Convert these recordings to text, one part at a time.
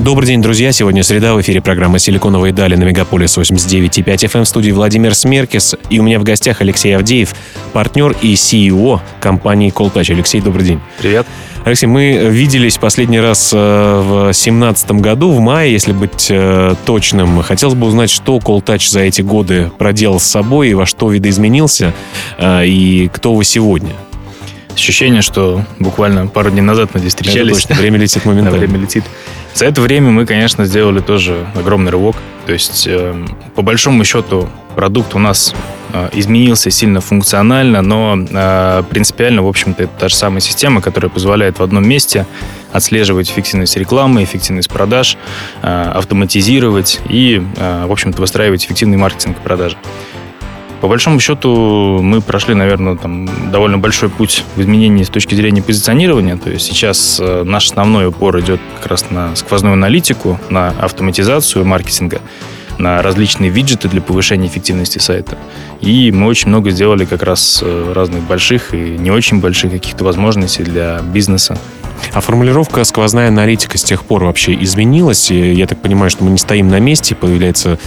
Добрый день, друзья. Сегодня среда. В эфире программа «Силиконовые дали» на Мегаполис 89.5 FM в студии Владимир Смеркис. И у меня в гостях Алексей Авдеев, партнер и CEO компании Calltouch. Алексей, добрый день. Привет. Алексей, мы виделись последний раз э, в 2017 году, в мае, если быть э, точным. Хотелось бы узнать, что Coltouch за эти годы проделал с собой и во что видоизменился, э, и кто вы сегодня. Ощущение, что буквально пару дней назад мы здесь встречались. Это точно, время летит моментально. время летит. За это время мы, конечно, сделали тоже огромный рывок. То есть, э, по большому счету, продукт у нас э, изменился сильно функционально, но э, принципиально, в общем-то, это та же самая система, которая позволяет в одном месте отслеживать эффективность рекламы, эффективность продаж, э, автоматизировать и, в общем-то, выстраивать эффективный маркетинг и продажи. По большому счету мы прошли, наверное, там довольно большой путь в изменении с точки зрения позиционирования. То есть сейчас э, наш основной упор идет как раз на сквозную аналитику, на автоматизацию маркетинга, на различные виджеты для повышения эффективности сайта. И мы очень много сделали как раз э, разных больших и не очень больших каких-то возможностей для бизнеса. А формулировка «сквозная аналитика» с тех пор вообще изменилась? Я так понимаю, что мы не стоим на месте, появляется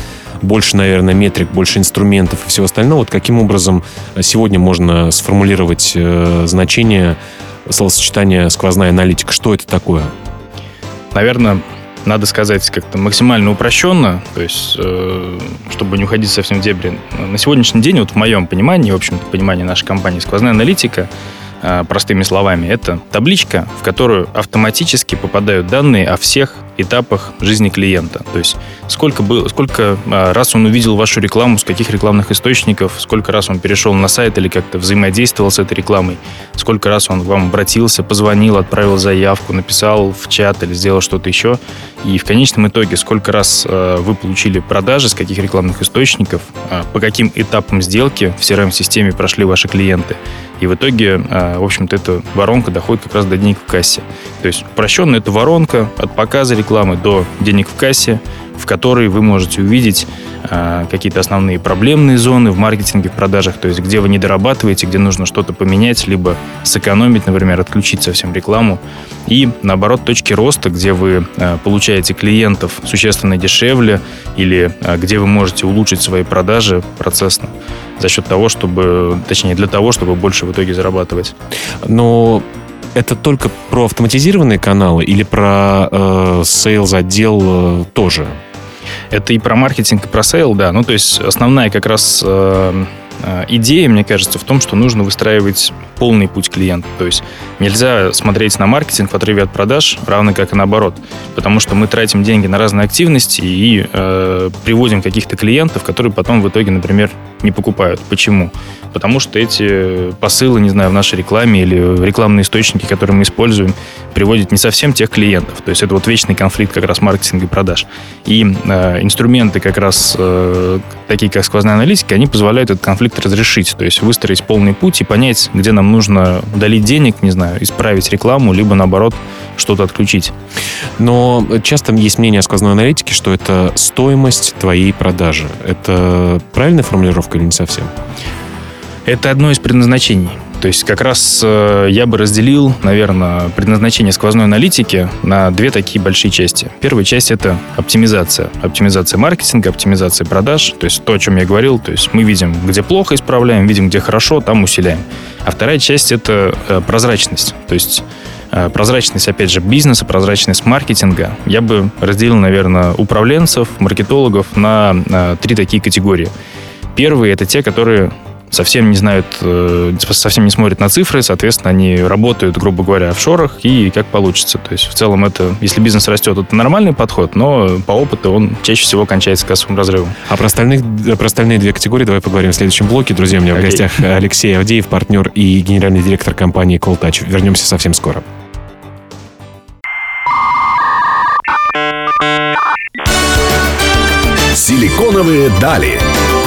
больше, наверное, метрик, больше инструментов и всего остального. Вот каким образом сегодня можно сформулировать э, значение словосочетания «сквозная аналитика»? Что это такое? Наверное, надо сказать как-то максимально упрощенно, то есть, э, чтобы не уходить совсем в дебри. На сегодняшний день, вот в моем понимании, в общем-то, понимании нашей компании, сквозная аналитика простыми словами, это табличка, в которую автоматически попадают данные о всех этапах жизни клиента. То есть сколько, было, сколько а, раз он увидел вашу рекламу, с каких рекламных источников, сколько раз он перешел на сайт или как-то взаимодействовал с этой рекламой, сколько раз он к вам обратился, позвонил, отправил заявку, написал в чат или сделал что-то еще. И в конечном итоге, сколько раз а, вы получили продажи, с каких рекламных источников, по каким этапам сделки в CRM-системе прошли ваши клиенты. И в итоге, в общем-то, эта воронка доходит как раз до денег в кассе. То есть упрощенно это воронка от показа рекламы до денег в кассе, в которой вы можете увидеть э, какие-то основные проблемные зоны в маркетинге, в продажах, то есть где вы не дорабатываете, где нужно что-то поменять, либо сэкономить, например, отключить совсем рекламу. И наоборот, точки роста, где вы э, получаете клиентов существенно дешевле или э, где вы можете улучшить свои продажи процессно за счет того, чтобы, точнее, для того, чтобы больше в итоге зарабатывать. Но это только про автоматизированные каналы или про э, sales отдел э, тоже? Это и про маркетинг, и про sales, да. Ну, то есть основная как раз э, э, идея, мне кажется, в том, что нужно выстраивать полный путь клиента. То есть нельзя смотреть на маркетинг в отрыве от продаж, равно как и наоборот. Потому что мы тратим деньги на разные активности и э, приводим каких-то клиентов, которые потом в итоге, например, не покупают. Почему? Потому что эти посылы, не знаю, в нашей рекламе или рекламные источники, которые мы используем, приводят не совсем тех клиентов. То есть это вот вечный конфликт как раз маркетинга и продаж. И э, инструменты как раз э, такие, как сквозная аналитика, они позволяют этот конфликт разрешить. То есть выстроить полный путь и понять, где нам нужно долить денег, не знаю, исправить рекламу, либо наоборот что-то отключить. Но часто есть мнение о сквозной аналитике, что это стоимость твоей продажи. Это правильная формулировка или не совсем? Это одно из предназначений. То есть как раз э, я бы разделил, наверное, предназначение сквозной аналитики на две такие большие части. Первая часть — это оптимизация. Оптимизация маркетинга, оптимизация продаж. То есть то, о чем я говорил. То есть мы видим, где плохо исправляем, видим, где хорошо, там усиляем. А вторая часть — это э, прозрачность. То есть э, прозрачность, опять же, бизнеса, прозрачность маркетинга. Я бы разделил, наверное, управленцев, маркетологов на, на три такие категории. Первые — это те, которые совсем не знают, э, совсем не смотрят на цифры, соответственно, они работают, грубо говоря, в шорах и как получится. То есть в целом это, если бизнес растет, это нормальный подход, но по опыту он чаще всего кончается кассовым разрывом. А про, остальных, про остальные две категории давай поговорим в следующем блоке. Друзья, у меня okay. в гостях Алексей Авдеев, партнер и генеральный директор компании Calltouch. Вернемся совсем скоро. Силиконовые дали.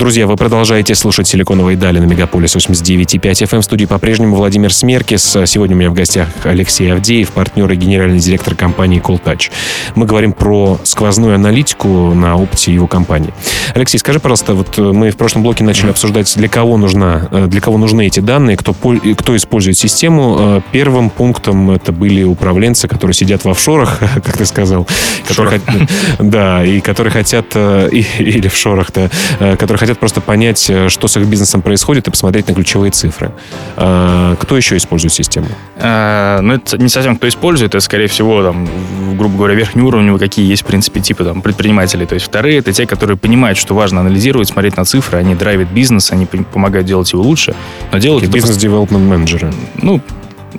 Друзья, вы продолжаете слушать «Силиконовые дали» на Мегаполис 89.5 FM. В студии по-прежнему Владимир Смеркис. Сегодня у меня в гостях Алексей Авдеев, партнер и генеральный директор компании CallTouch. Мы говорим про сквозную аналитику на опыте его компании. Алексей, скажи, пожалуйста, вот мы в прошлом блоке начали обсуждать, для кого, нужна, для кого нужны эти данные, кто, кто использует систему. Первым пунктом это были управленцы, которые сидят в офшорах, как ты сказал. Которые, да, и которые хотят, э, или в шорах-то, э, которые хотят просто понять, э, что с их бизнесом происходит и посмотреть на ключевые цифры. А, кто еще использует систему? А, ну, это не совсем кто использует, это, скорее всего, там, грубо говоря, верхнеуровневые какие есть, в принципе, типы там, предпринимателей. То есть вторые — это те, которые понимают, что важно анализировать, смотреть на цифры, они драйвят бизнес, они помогают делать его лучше, но делают... Бизнес-девелопмент менеджеры. Ну,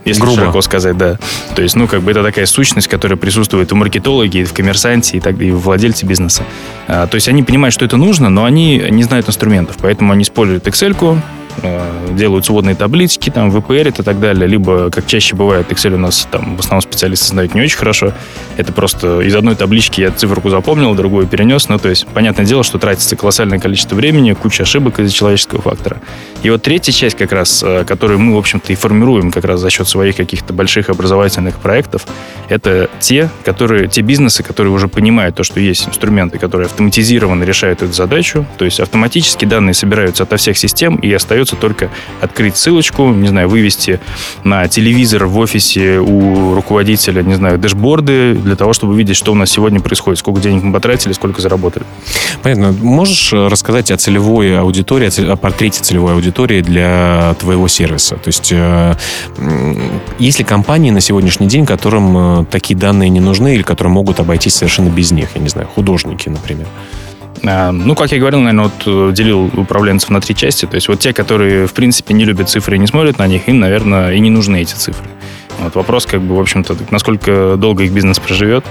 если Грубо. широко сказать, да. То есть, ну, как бы это такая сущность, которая присутствует и в маркетологе, и в коммерсанте, и, так, и в владельце бизнеса. А, то есть они понимают, что это нужно, но они не знают инструментов, поэтому они используют Excel, Э, делают сводные таблички, там, VPR и так далее, либо, как чаще бывает, Excel у нас там в основном специалисты знают не очень хорошо. Это просто из одной таблички я циферку запомнил, другую перенес. Ну, то есть, понятное дело, что тратится колоссальное количество времени, куча ошибок из-за человеческого фактора. И вот третья часть как раз, э, которую мы, в общем-то, и формируем как раз за счет своих каких-то больших образовательных проектов, это те, которые, те бизнесы, которые уже понимают то, что есть инструменты, которые автоматизированно решают эту задачу, то есть автоматически данные собираются ото всех систем и остаются остается только открыть ссылочку, не знаю, вывести на телевизор в офисе у руководителя, не знаю, дэшборды для того, чтобы видеть, что у нас сегодня происходит, сколько денег мы потратили, сколько заработали. Понятно. Можешь э, рассказать о целевой аудитории, о портрете целевой аудитории для твоего сервиса? То есть э, есть ли компании на сегодняшний день, которым э, такие данные не нужны или которые могут обойтись совершенно без них? Я не знаю, художники, например. А, ну, как я говорил, наверное, вот э, делил управленцев на три части. То есть вот те, которые, в принципе, не любят цифры и не смотрят на них, им, наверное, и не нужны эти цифры. Вот вопрос, как бы, в общем-то, насколько долго их бизнес проживет.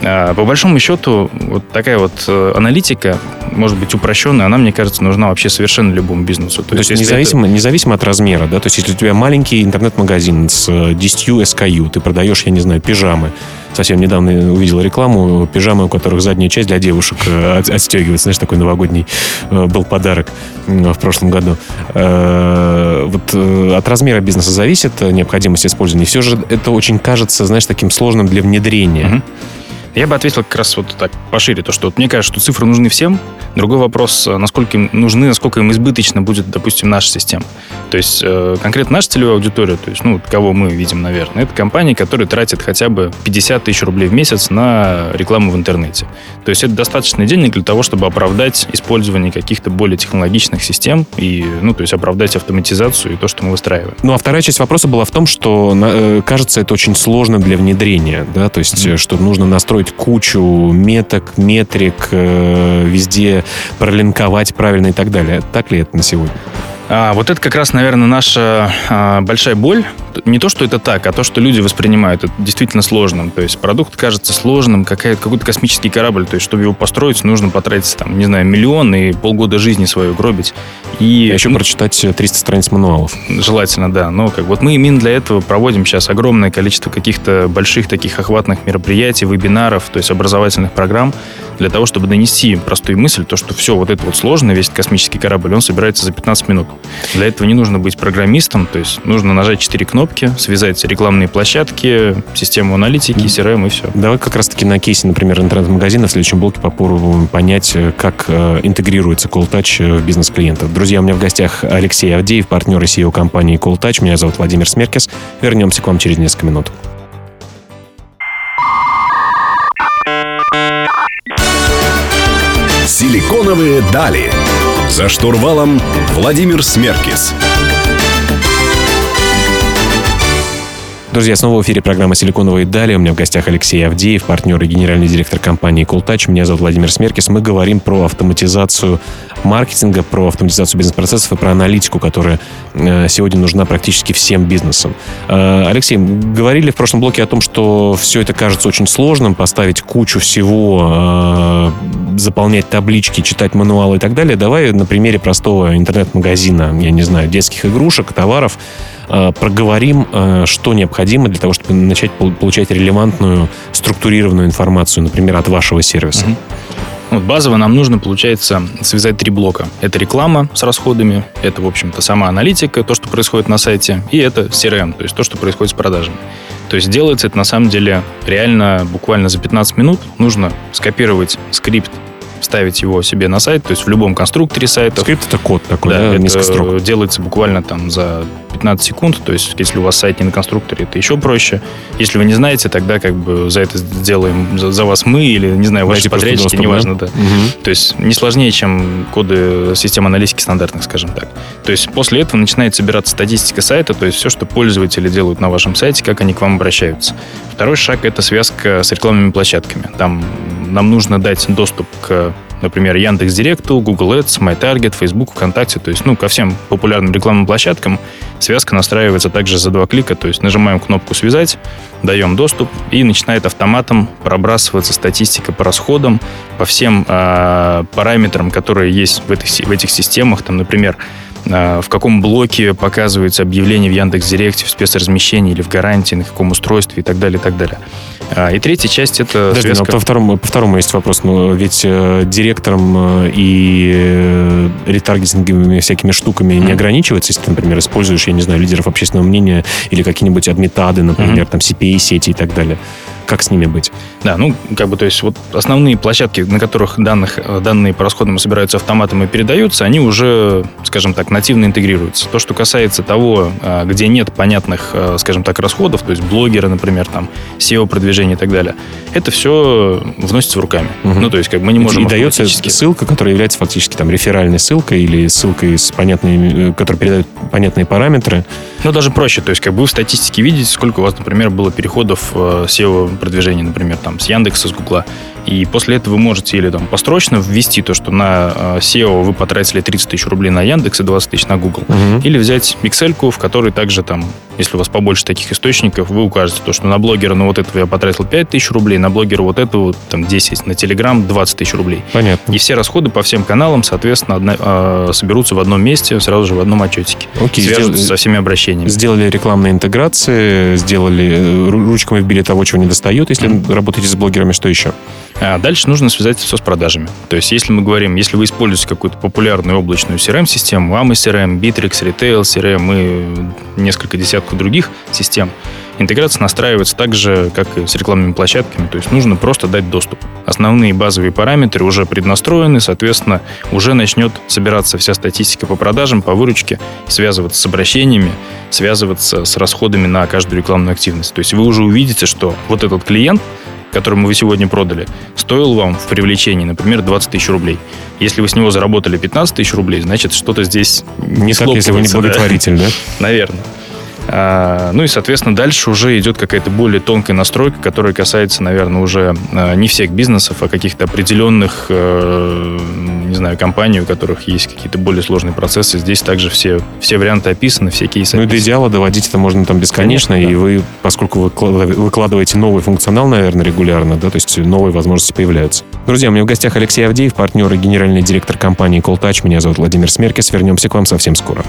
А, по большому счету, вот такая вот э, аналитика, может быть, упрощенная, она, мне кажется, нужна вообще совершенно любому бизнесу. То, То есть, независимо, это... независимо от размера, да? То есть если у тебя маленький интернет-магазин с 10 э, SKU, ты продаешь, я не знаю, пижамы, совсем недавно увидел рекламу, пижамы, у которых задняя часть для девушек э, отстегивается. Знаешь, такой новогодний был подарок в прошлом году. Вот от размера бизнеса зависит необходимость использования. Все же это очень кажется, знаешь, таким сложным для внедрения. Uh-huh. Я бы ответил как раз вот так пошире, то, что вот мне кажется, что цифры нужны всем. Другой вопрос, насколько им нужны, насколько им избыточно будет, допустим, наша система. То есть э, конкретно наша целевая аудитория, то есть, ну, кого мы видим, наверное, это компании, которые тратят хотя бы 50 тысяч рублей в месяц на рекламу в интернете. То есть это достаточно денег для того, чтобы оправдать использование каких-то более технологичных систем и, ну, то есть оправдать автоматизацию и то, что мы выстраиваем. Ну, а вторая часть вопроса была в том, что, э, кажется, это очень сложно для внедрения, да, то есть, mm-hmm. что нужно настроить настроить кучу меток, метрик, э, везде пролинковать правильно и так далее. Так ли это на сегодня? А, вот это как раз, наверное, наша а, большая боль. Не то, что это так, а то, что люди воспринимают это действительно сложным. То есть продукт кажется сложным, какая, какой-то космический корабль. То есть, чтобы его построить, нужно потратить, там, не знаю, миллион и полгода жизни свою гробить. И а еще ну, прочитать 300 страниц мануалов. Желательно, да. Но как вот мы именно для этого проводим сейчас огромное количество каких-то больших таких охватных мероприятий, вебинаров, то есть образовательных программ, для того, чтобы донести простую мысль, то, что все вот это вот сложно, весь космический корабль, он собирается за 15 минут. Для этого не нужно быть программистом, то есть нужно нажать 4 кнопки, связать рекламные площадки, систему аналитики, CRM и все. Давай как раз-таки на кейсе, например, интернет-магазина в следующем блоке попробуем понять, э, как э, интегрируется CallTouch э, в бизнес клиентов. Друзья, у меня в гостях Алексей Авдеев, партнер и CEO компании CallTouch. Меня зовут Владимир Смеркес. Вернемся к вам через несколько минут. Силиконовые дали. За штурвалом Владимир Смеркис. Друзья, снова в эфире программа «Силиконовые дали». У меня в гостях Алексей Авдеев, партнер и генеральный директор компании CoolTouch. Меня зовут Владимир Смеркис. Мы говорим про автоматизацию маркетинга, про автоматизацию бизнес-процессов и про аналитику, которая э, сегодня нужна практически всем бизнесам. Э, Алексей, говорили в прошлом блоке о том, что все это кажется очень сложным, поставить кучу всего, э, заполнять таблички, читать мануалы и так далее. Давай на примере простого интернет-магазина, я не знаю, детских игрушек, товаров, Э, проговорим, э, что необходимо для того, чтобы начать получать релевантную, структурированную информацию, например, от вашего сервиса. Вот базово нам нужно, получается, связать три блока. Это реклама с расходами, это, в общем-то, сама аналитика, то, что происходит на сайте, и это CRM, то есть то, что происходит с продажами. То есть делается это на самом деле реально буквально за 15 минут. Нужно скопировать скрипт вставить его себе на сайт, то есть в любом конструкторе сайта. Скрипт это код такой, да, да, это несколько строк. делается буквально там за 15 секунд, то есть если у вас сайт не на конструкторе, это еще проще. Если вы не знаете, тогда как бы за это сделаем за, за вас мы или, не знаю, ваши просто подрядчики, неважно, да. Мгм. То есть не сложнее, чем коды систем аналитики стандартных, скажем так. То есть после этого начинает собираться статистика сайта, то есть все, что пользователи делают на вашем сайте, как они к вам обращаются. Второй шаг — это связка с рекламными площадками. Там нам нужно дать доступ к например, Яндекс.Директу, Google Ads, MyTarget, Facebook, ВКонтакте, то есть, ну, ко всем популярным рекламным площадкам. Связка настраивается также за два клика, то есть нажимаем кнопку «Связать», даем доступ, и начинает автоматом пробрасываться статистика по расходам, по всем э, параметрам, которые есть в этих, в этих системах, там, например, в каком блоке показывается объявление в Яндекс.Директе, в спецразмещении или в гарантии, на каком устройстве и так далее, и так далее. А, И третья часть — это Подожди, но связка... по второму, по второму есть вопрос. Ну, ведь э, директором э, и э, ретаргетинговыми всякими штуками не Мгм. ограничивается, если ты, например, используешь, я не знаю, лидеров общественного мнения или какие-нибудь адмитады, например, Мгм. там CPA-сети и так далее. Как с ними быть? Да, ну, как бы, то есть вот основные площадки, на которых данных, э, данные по расходам собираются автоматом и передаются, они уже, скажем так, нативно интегрируются. То, что касается того, э, где нет понятных, э, скажем так, расходов, то есть блогеры, например, там, SEO-продвижение и так далее, это все вносится руками. Мгм. Ну, то есть как бы мы не можем и дается ссылка, которая является фактически там реферальной ссылкой или ссылкой с понятными, э, которая передает понятные параметры. Ну, даже проще. То есть, как бы вы в статистике видите, сколько у вас, например, было переходов э, SEO-продвижения, например, там, с Яндекса, с Гугла. И после этого вы можете или там построчно ввести то, что на э, SEO вы потратили 30 тысяч рублей на Яндекс и 20 тысяч на Google. Или взять excel в которой также там, если у вас побольше таких источников, вы укажете то, что на блогера, ну, вот этого я потратил 5 тысяч рублей, на блогера вот этого там 10, на Telegram 20 тысяч рублей. Понятно. И все расходы по всем каналам, соответственно, одна- э, соберутся в одном месте, сразу же в одном отчетике. Окей, свяжутся сдел- со всеми обращениями. Сделали рекламные интеграции, сделали э, ру- ручками вбили того, чего не достает, если работаете с блогерами, что еще? А дальше нужно связать все с продажами. То есть, если мы говорим, если вы используете какую-то популярную облачную CRM-систему, AMA CRM, Bittrex, Retail CRM и несколько десятков других систем, интеграция настраивается так же, как и с рекламными площадками. То есть, нужно просто дать доступ. Основные базовые параметры уже преднастроены, соответственно, уже начнет собираться вся статистика по продажам, по выручке, связываться с обращениями, связываться с расходами на каждую рекламную активность. То есть, вы уже увидите, что вот этот клиент, которому вы сегодня продали, стоил вам в привлечении, например, 20 тысяч рублей. Если вы с него заработали 15 тысяч рублей, значит, что-то здесь Не так, если вы не схлопывается, да. благотворитель, да? Наверное. А, ну и, соответственно, дальше уже идет какая-то более тонкая настройка, которая касается, наверное, уже а, не всех бизнесов, а каких-то определенных, э, не знаю, компаний, у которых есть какие-то более сложные процессы. Здесь также все, все варианты описаны, все кейсы Ну и до идеала доводить это можно там бесконечно, Конечно, и да. вы, поскольку вы выкла- выкладываете новый функционал, наверное, регулярно, да, то есть новые возможности появляются. Друзья, у меня в гостях Алексей Авдеев, партнер и генеральный директор компании Колтач. Меня зовут Владимир Смеркис. Вернемся к вам совсем скоро.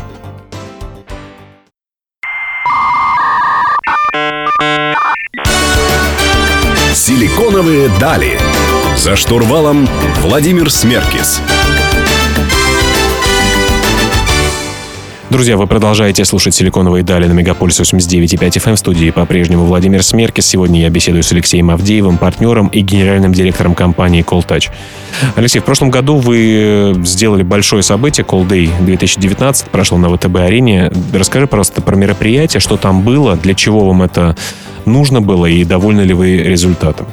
Силиконовые дали. За штурвалом Владимир Смеркис. Друзья, вы продолжаете слушать «Силиконовые дали» на Мегаполис 89.5 FM. В студии по-прежнему Владимир Смеркис. Сегодня я беседую с Алексеем Авдеевым, партнером и генеральным директором компании Колтач. Алексей, в прошлом году вы сделали большое событие, Call Day 2019, прошло на ВТБ-арене. Расскажи, пожалуйста, про мероприятие, что там было, для чего вам это нужно было и довольны ли вы результатом?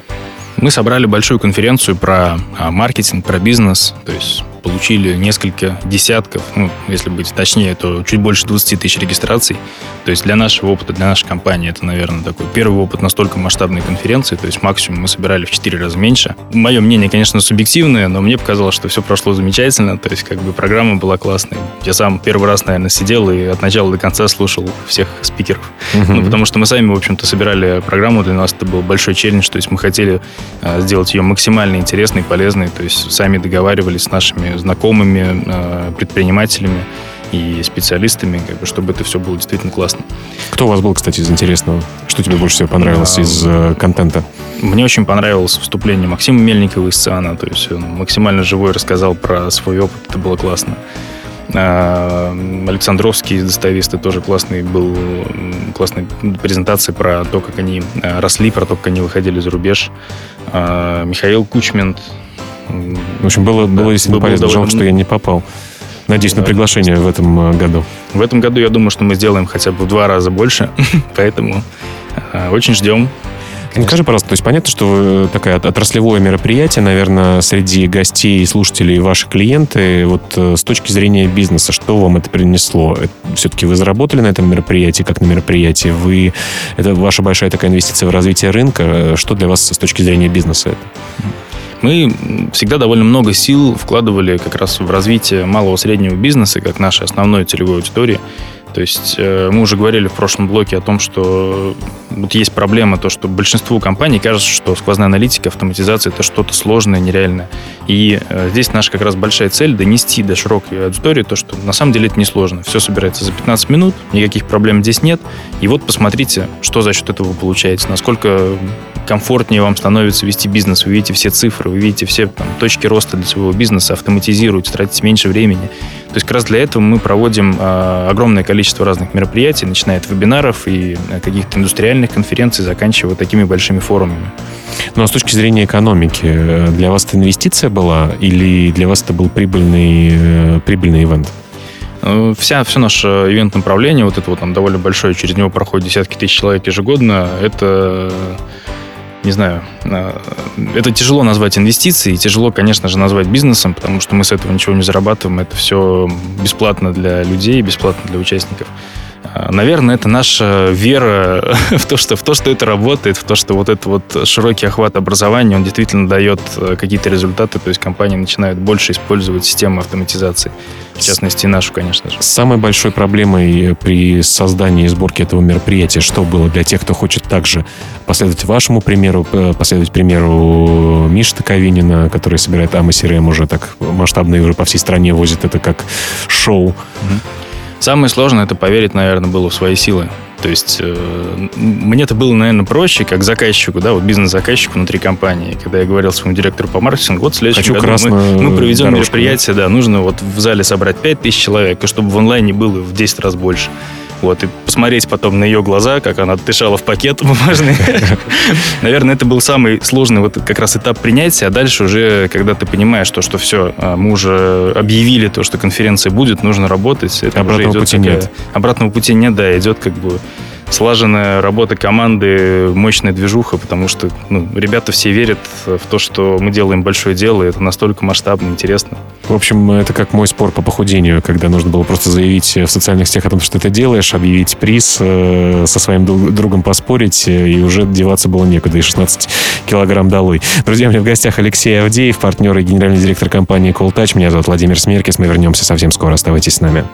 Мы собрали большую конференцию про а, маркетинг, про бизнес, то есть получили несколько десятков, ну, если быть точнее, то чуть больше 20 тысяч регистраций. То есть для нашего опыта, для нашей компании это, наверное, такой первый опыт настолько масштабной конференции, то есть максимум мы собирали в 4 раза меньше. Мое мнение, конечно, субъективное, но мне показалось, что все прошло замечательно, то есть как бы программа была классной. Я сам первый раз, наверное, сидел и от начала до конца слушал всех спикеров. Ну, потому что мы сами, в общем-то, собирали программу, для нас это был большой челлендж, то есть мы хотели э, сделать ее максимально интересной, полезной, то есть сами договаривались с нашими знакомыми, э, предпринимателями, и специалистами, как бы, чтобы это все было действительно классно. Кто у вас был, кстати, из интересного? Что тебе больше всего понравилось а, из э, контента? Мне очень понравилось вступление Максима Мельникова из ЦИАНа. То есть он максимально живой рассказал про свой опыт. Это было классно. А, Александровский достависты тоже классный был, классная презентация про то, как они а, росли, про то, как они выходили за рубеж. А, Михаил Кучмент. В общем, было, было да, действительно полезно. Довольно... Жалко, что я не попал. Надеюсь да, на приглашение в этом году. В этом году я думаю, что мы сделаем хотя бы в два раза больше, поэтому очень ждем. Конечно. Скажи, пожалуйста, то есть понятно, что такое отраслевое мероприятие, наверное, среди гостей и слушателей ваши клиенты, вот э, с точки зрения бизнеса, что вам это принесло? Все-таки вы заработали на этом мероприятии, как на мероприятии? Вы, это ваша большая такая инвестиция в развитие рынка. Что для вас с точки зрения бизнеса это? Мы всегда довольно много сил вкладывали как раз в развитие малого среднего бизнеса, как нашей основной целевой аудитории. То есть э, мы уже говорили в прошлом блоке о том, что вот есть проблема, то, что большинству компаний кажется, что сквозная аналитика, автоматизация — это что-то сложное, нереальное. И э, здесь наша как раз большая цель — донести до широкой аудитории то, что на самом деле это несложно. Все собирается за 15 минут, никаких проблем здесь нет. И вот посмотрите, что за счет этого вы получаете, насколько комфортнее вам становится вести бизнес, вы видите все цифры, вы видите все там, точки роста для своего бизнеса, автоматизируете, тратите меньше времени. То есть как раз для этого мы проводим э, огромное количество разных мероприятий, начиная от вебинаров и э, каких-то индустриальных конференций, заканчивая такими большими форумами. Ну а с точки зрения экономики, э, для вас это инвестиция была или для вас это был прибыльный, э, прибыльный ивент? Вся, все наше ивент-направление, вот это вот там довольно большое, через него проходят десятки тысяч человек ежегодно, это не знаю, э, это тяжело назвать инвестицией, тяжело, конечно же, назвать бизнесом, потому что мы с этого ничего не зарабатываем, это все бесплатно для людей, бесплатно для участников. А, наверное, это наша вера в то, что, в то, что это работает, в то, что вот этот вот широкий охват образования, он действительно дает э, какие-то результаты, то есть компании начинают больше использовать систему автоматизации, в частности, нашу, конечно же. Самой большой проблемой при создании и сборке этого мероприятия, что было для тех, кто хочет также последовать вашему примеру, э, последовать примеру Миши Таковинина, который собирает АМА CRM уже так масштабно и уже по всей стране возит это как шоу. Mm-hmm. Самое сложное это поверить, наверное, было в свои силы. То есть э, мне это было, наверное, проще, как заказчику, да, вот бизнес-заказчику внутри компании. Когда я говорил своему директору по маркетингу, вот в следующем Хочу году мы, мы проведем дорожку, мероприятие, да. нужно вот в зале собрать 5000 человек, и чтобы в онлайне было в 10 раз больше. Вот, и посмотреть потом на ее глаза, как она дышала в пакет бумажный. Наверное, это был самый сложный вот как раз этап принятия, а дальше уже, когда ты понимаешь, то, что все, а, мы уже объявили то, что конференция будет, нужно работать. Это Обратного пути нет. Обратного пути нет, да, идет как бы слаженная работа команды, мощная движуха, потому что ну, ребята все верят в то, что мы делаем большое дело, и это настолько масштабно, интересно. В общем, это как мой спор по похудению, когда нужно было просто заявить в социальных сетях о том, что ты делаешь, объявить приз, э, со своим другом поспорить, э, и уже деваться было некуда, и 16 килограмм долой. Друзья, у меня в гостях Алексей Авдеев, партнер и генеральный директор компании Колтач. Меня зовут Владимир Смеркис. Мы вернемся совсем скоро. Оставайтесь с нами.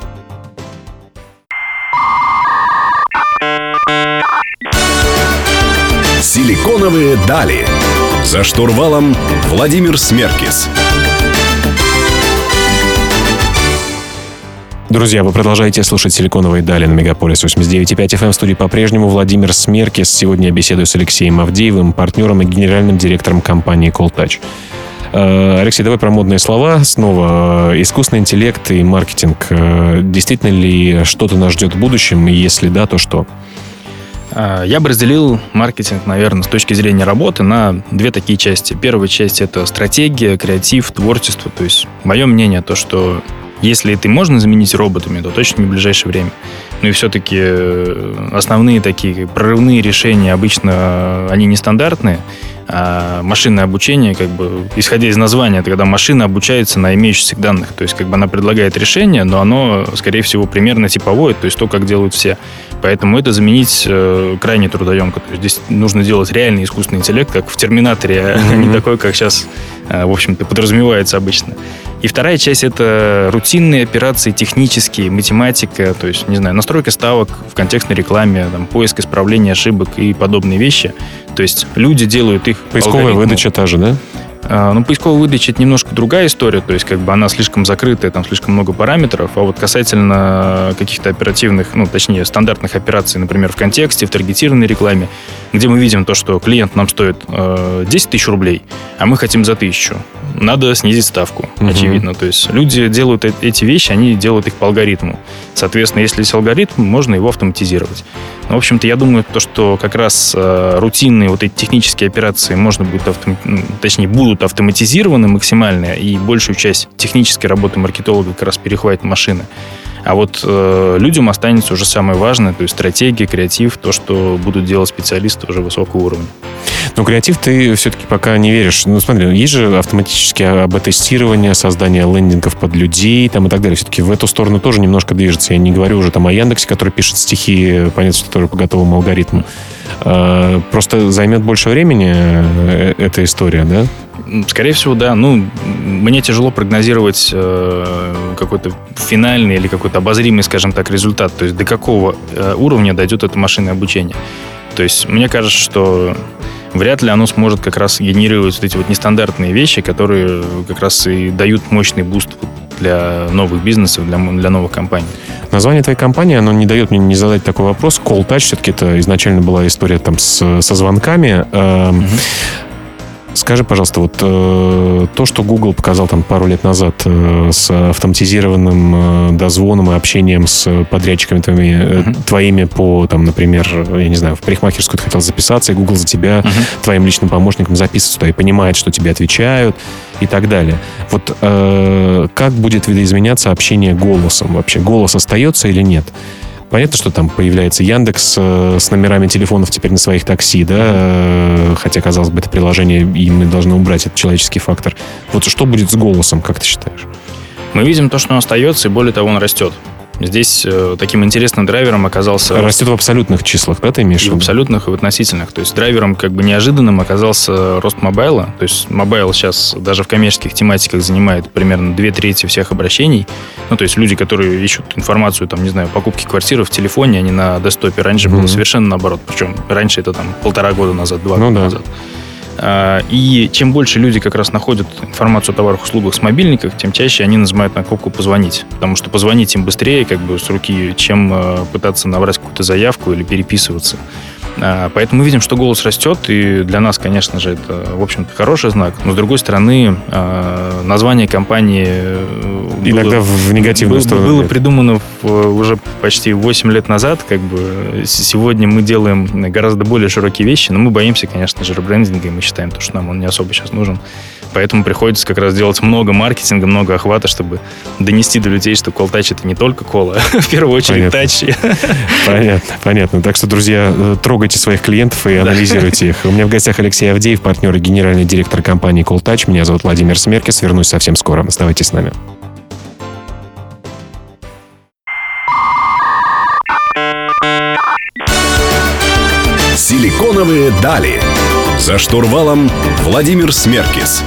Силиконовые дали. За штурвалом Владимир Смеркис. Друзья, вы продолжаете слушать «Силиконовые дали» на Мегаполис 89.5 FM. В студии по-прежнему Владимир Смеркис. Сегодня я беседую с Алексеем Авдеевым, партнером и генеральным директором компании Calltouch. Э, Алексей, давай про модные слова. Снова искусственный интеллект и маркетинг. Э, действительно ли что-то нас ждет в будущем? И если да, то что? А, я бы разделил маркетинг, наверное, с точки зрения работы на две такие части. Первая часть — это стратегия, креатив, творчество. То есть мое мнение то, что если это можно заменить роботами, то точно не в ближайшее время. Ну и все-таки э, основные такие прорывные решения обычно э, они нестандартные. А машинное обучение, как бы, исходя из названия, это когда машина обучается на имеющихся данных. То есть, как бы она предлагает решение, но оно, скорее всего, примерно типовое, то есть то, как делают все. Поэтому это заменить э, крайне трудоемко. То есть здесь нужно делать реальный искусственный интеллект, как в Терминаторе, mm-hmm. а не такой, как сейчас, э, в общем-то, подразумевается обычно. И вторая часть — это рутинные операции, технические, математика, то есть, не знаю, настройка ставок в контекстной рекламе, там, поиск исправления ошибок и подобные вещи. То есть люди делают их... Поисковая выдача та же, да? А, ну, поисковая выдача — это немножко другая история, то есть как бы она слишком закрытая, там слишком много параметров, а вот касательно каких-то оперативных, ну, точнее, стандартных операций, например, в контексте, в таргетированной рекламе, где мы видим то, что клиент нам стоит э, 10 тысяч рублей, а мы хотим за тысячу, надо снизить ставку, угу. очевидно. То есть люди делают э, эти вещи, они делают их по алгоритму. Соответственно, если есть алгоритм, можно его автоматизировать. Ну, в общем-то, я думаю, то, что как раз э, рутинные вот эти технические операции можно будет, автом... точнее, будут автоматизированы максимально, и большую часть технической работы маркетолога как раз перехватит машины. А вот э, людям останется уже самое важное, то есть стратегия, креатив, то, что будут делать специалисты уже высокого уровня. Но креатив ты все-таки пока не веришь. Ну, смотри, есть же автоматические АБ-тестирование, создание лендингов под людей там, и так далее. Все-таки в эту сторону тоже немножко движется. Я не говорю уже там о Яндексе, который пишет стихи, понятно, что который по готовому алгоритму. А, просто займет больше времени э, эта история, да? Скорее всего, да. Ну, мне тяжело прогнозировать э, какой-то финальный или какой-то обозримый, скажем так, результат. То есть до какого э, уровня дойдет это машинное обучение. То есть мне кажется, что вряд ли оно сможет как раз генерировать вот эти вот нестандартные вещи, которые как раз и дают мощный буст для новых бизнесов, для, для новых компаний. Название твоей компании, оно не дает мне не задать такой вопрос. Calltouch все-таки это изначально была история там с, со звонками. Угу. Скажи, пожалуйста, вот э, то, что Google показал там пару лет назад э, с автоматизированным э, дозвоном и общением с подрядчиками твоими, uh-huh. твоими по, там, например, я не знаю, в парикмахерскую ты хотел записаться, и Google за тебя, uh-huh. твоим личным помощником записывает туда и понимает, что тебе отвечают и так далее. Вот э, как будет видоизменяться общение голосом вообще? Голос остается или нет? Понятно, что там появляется Яндекс э, с номерами телефонов теперь на своих такси, да, э, хотя, казалось бы, это приложение, и мы должны убрать этот человеческий фактор. Вот что будет с голосом, как ты считаешь? Мы видим то, что он остается, и более того, он растет. Здесь э, таким интересным драйвером оказался... Растет в абсолютных числах, да, ты имеешь в виду? в абсолютных, и в относительных. То есть драйвером как бы неожиданным оказался рост мобайла. То есть мобайл сейчас даже в коммерческих тематиках занимает примерно две трети всех обращений. Ну, то есть люди, которые ищут информацию, там, не знаю, покупки квартиры в телефоне, а не на десктопе. Раньше mm-hmm. было совершенно наоборот. Причем раньше это там полтора года назад, два ну, года да. назад. А, и чем больше люди как раз находят информацию о товарах услугах с мобильников, тем чаще они нажимают на кнопку «позвонить». Потому что позвонить им быстрее как бы с руки, чем э, пытаться набрать какую-то заявку или переписываться. А, поэтому мы видим, что голос растет, и для нас, конечно же, это, в общем-то, хороший знак. Но, с другой стороны, а, название компании... Э, Иногда было, в негативную было, сторону. Было придумано уже почти 8 лет назад. Как бы сегодня мы делаем гораздо более широкие вещи, но мы боимся, конечно же, ребрендинга, и мы считаем, что нам он не особо сейчас нужен. Поэтому приходится как раз делать много маркетинга, много охвата, чтобы донести до людей, что колл-тач это не только кола, в первую очередь тач. Понятно, понятно. Так что, друзья, э, трогайте своих клиентов и анализируйте их. У меня в гостях Алексей Авдеев, партнер и генеральный директор компании Колтач. Меня зовут Владимир Смеркис. Вернусь совсем скоро. Оставайтесь с нами. Силиконовые дали. За штурвалом Владимир Смеркис.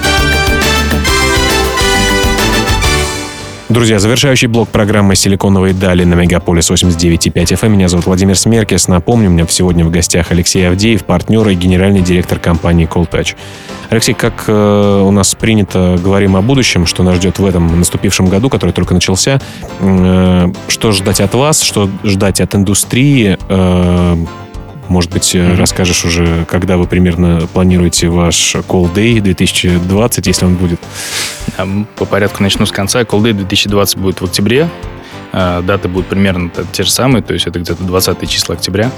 Друзья, завершающий блок программы «Силиконовые дали» на Мегаполис 89.5 FM. Меня зовут Владимир Смеркис. Напомню, у меня сегодня в гостях Алексей Авдеев, партнер и генеральный директор компании Calltouch. Алексей, как э, у нас принято, говорим о будущем, что нас ждет в этом наступившем году, который только начался. Э, что ждать от вас, что ждать от индустрии, э, может быть, mm-hmm. расскажешь уже, когда вы примерно планируете ваш Call Day 2020, если он будет? По порядку начну с конца. Call Day 2020 будет в октябре. А, даты будут примерно те же самые, то есть это где-то 20 числа октября.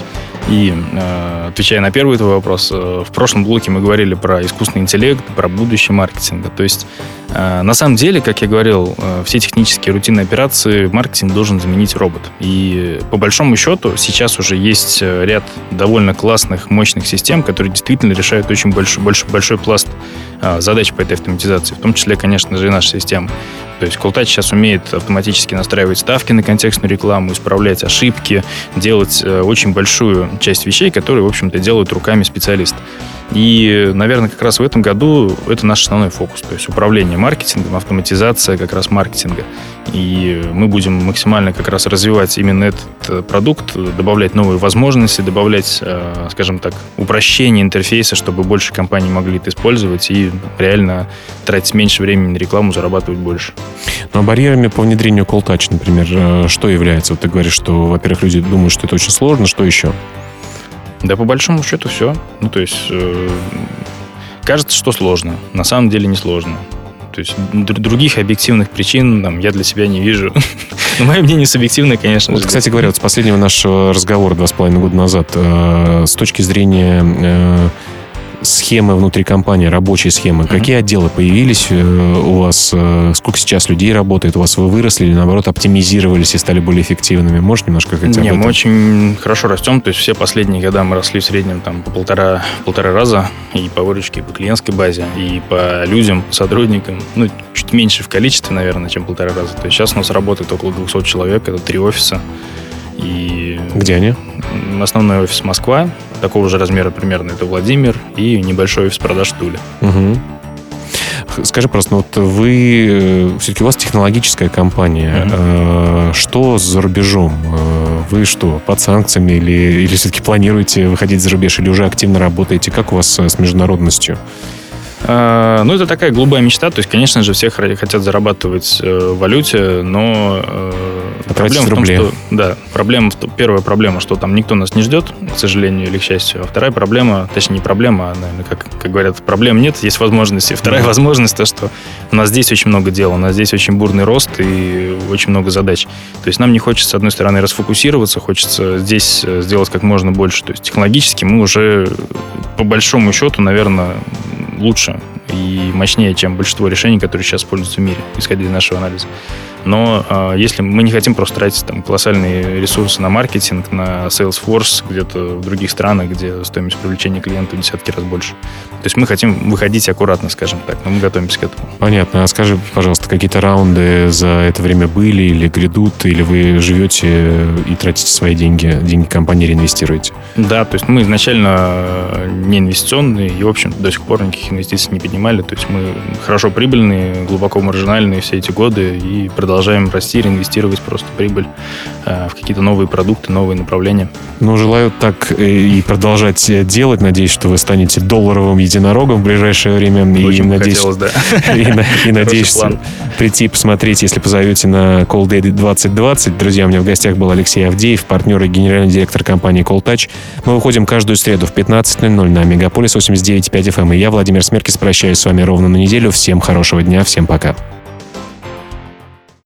И а, отвечая на первый твой вопрос, э, в прошлом блоке мы говорили про искусственный интеллект, про будущее маркетинга. То есть а, на самом деле, как я говорил, э, все технические рутинные операции маркетинг должен заменить робот. И по большому счету сейчас уже есть э, ряд довольно классных, мощных систем, которые действительно решают очень большой, большой, большой пласт задач по этой автоматизации, в том числе, конечно же, и наша система. То есть Calltouch сейчас умеет автоматически настраивать ставки на контекстную рекламу, исправлять ошибки, делать э, очень большую часть вещей, которые, в общем-то, делают руками специалист. И, наверное, как раз в этом году это наш основной фокус. То есть управление маркетингом, автоматизация как раз маркетинга. И мы будем максимально как раз развивать именно этот э, продукт, добавлять новые возможности, добавлять, э, скажем так, упрощение интерфейса, чтобы больше компаний могли это использовать и реально тратить меньше времени на рекламу, зарабатывать больше. Ну, а барьерами по внедрению Touch, например, э, что является? Вот ты говоришь, что, во-первых, люди думают, что это очень сложно, что еще? Да, по большому счету все. Ну, то есть, э, кажется, что сложно. На самом деле не сложно. То есть других объективных причин там, я для себя не вижу. Но мое мнение субъективное, конечно вот, же. Кстати говоря, вот с последнего нашего разговора два с половиной года назад, э, с точки зрения э, схемы внутри компании, рабочие схемы. Mm-hmm. Какие отделы появились э, у вас? Э, сколько сейчас людей работает? У вас вы выросли или, наоборот, оптимизировались и стали более эффективными? Можешь немножко хотя бы Не, мы очень хорошо растем. То есть все последние года мы росли в среднем там по полтора, полтора раза и по выручке, и по клиентской базе, и по людям, по сотрудникам. Ну, чуть меньше в количестве, наверное, чем полтора раза. То есть сейчас у нас работает около 200 человек, это три офиса. И Где они? Основной офис Москва, такого же размера примерно, это Владимир, и небольшой офис продаж Туля. Угу. Скажи просто, ну вот вы, э, все-таки у вас технологическая компания. Mm-hmm. Что за рубежом? Э, вы что, под санкциями или, или все-таки планируете выходить за рубеж или уже активно работаете? Как у вас с международностью? Ну, это такая голубая мечта. То есть, конечно же, все хотят зарабатывать в валюте, но проблема в том, что... Да, проблема, первая проблема, что там никто нас не ждет, к сожалению или к счастью. А вторая проблема, точнее, не проблема, а, наверное, как, как говорят, проблем нет, есть возможности. Вторая возможность, то, что у нас здесь очень много дел, у нас здесь очень бурный рост и очень много задач. То есть нам не хочется, с одной стороны, расфокусироваться, хочется здесь э, сделать как можно больше. То есть технологически мы уже, по большому счету, наверное, лучше и мощнее, чем большинство решений, которые сейчас используются в мире, исходя из нашего анализа. Но э, если мы не хотим просто тратить там колоссальные ресурсы на маркетинг, на Salesforce где-то в других странах, где стоимость привлечения клиента в десятки раз больше. То есть мы хотим выходить аккуратно, скажем так, но мы готовимся к этому. Понятно. А скажи, пожалуйста, какие-то раунды за это время были или грядут, или вы живете и тратите свои деньги, деньги компании реинвестируете? Да, то есть мы изначально не инвестиционные и, в общем до сих пор никаких инвестиций не поднимали. То есть мы хорошо прибыльные, глубоко маржинальные все эти годы и продолжаем продолжаем расти, реинвестировать просто прибыль э, в какие-то новые продукты, новые направления. Ну, желаю так э, и продолжать делать. Надеюсь, что вы станете долларовым единорогом в ближайшее время. Очень и надеюсь, хотелось, да. И, и надеюсь прийти и посмотреть, если позовете на Call Day 2020. Друзья, у меня в гостях был Алексей Авдеев, партнер и генеральный директор компании Call Touch. Мы выходим каждую среду в 15.00 на Мегаполис 89.5 FM. И я, Владимир Смеркис, прощаюсь с вами ровно на неделю. Всем хорошего дня, всем пока.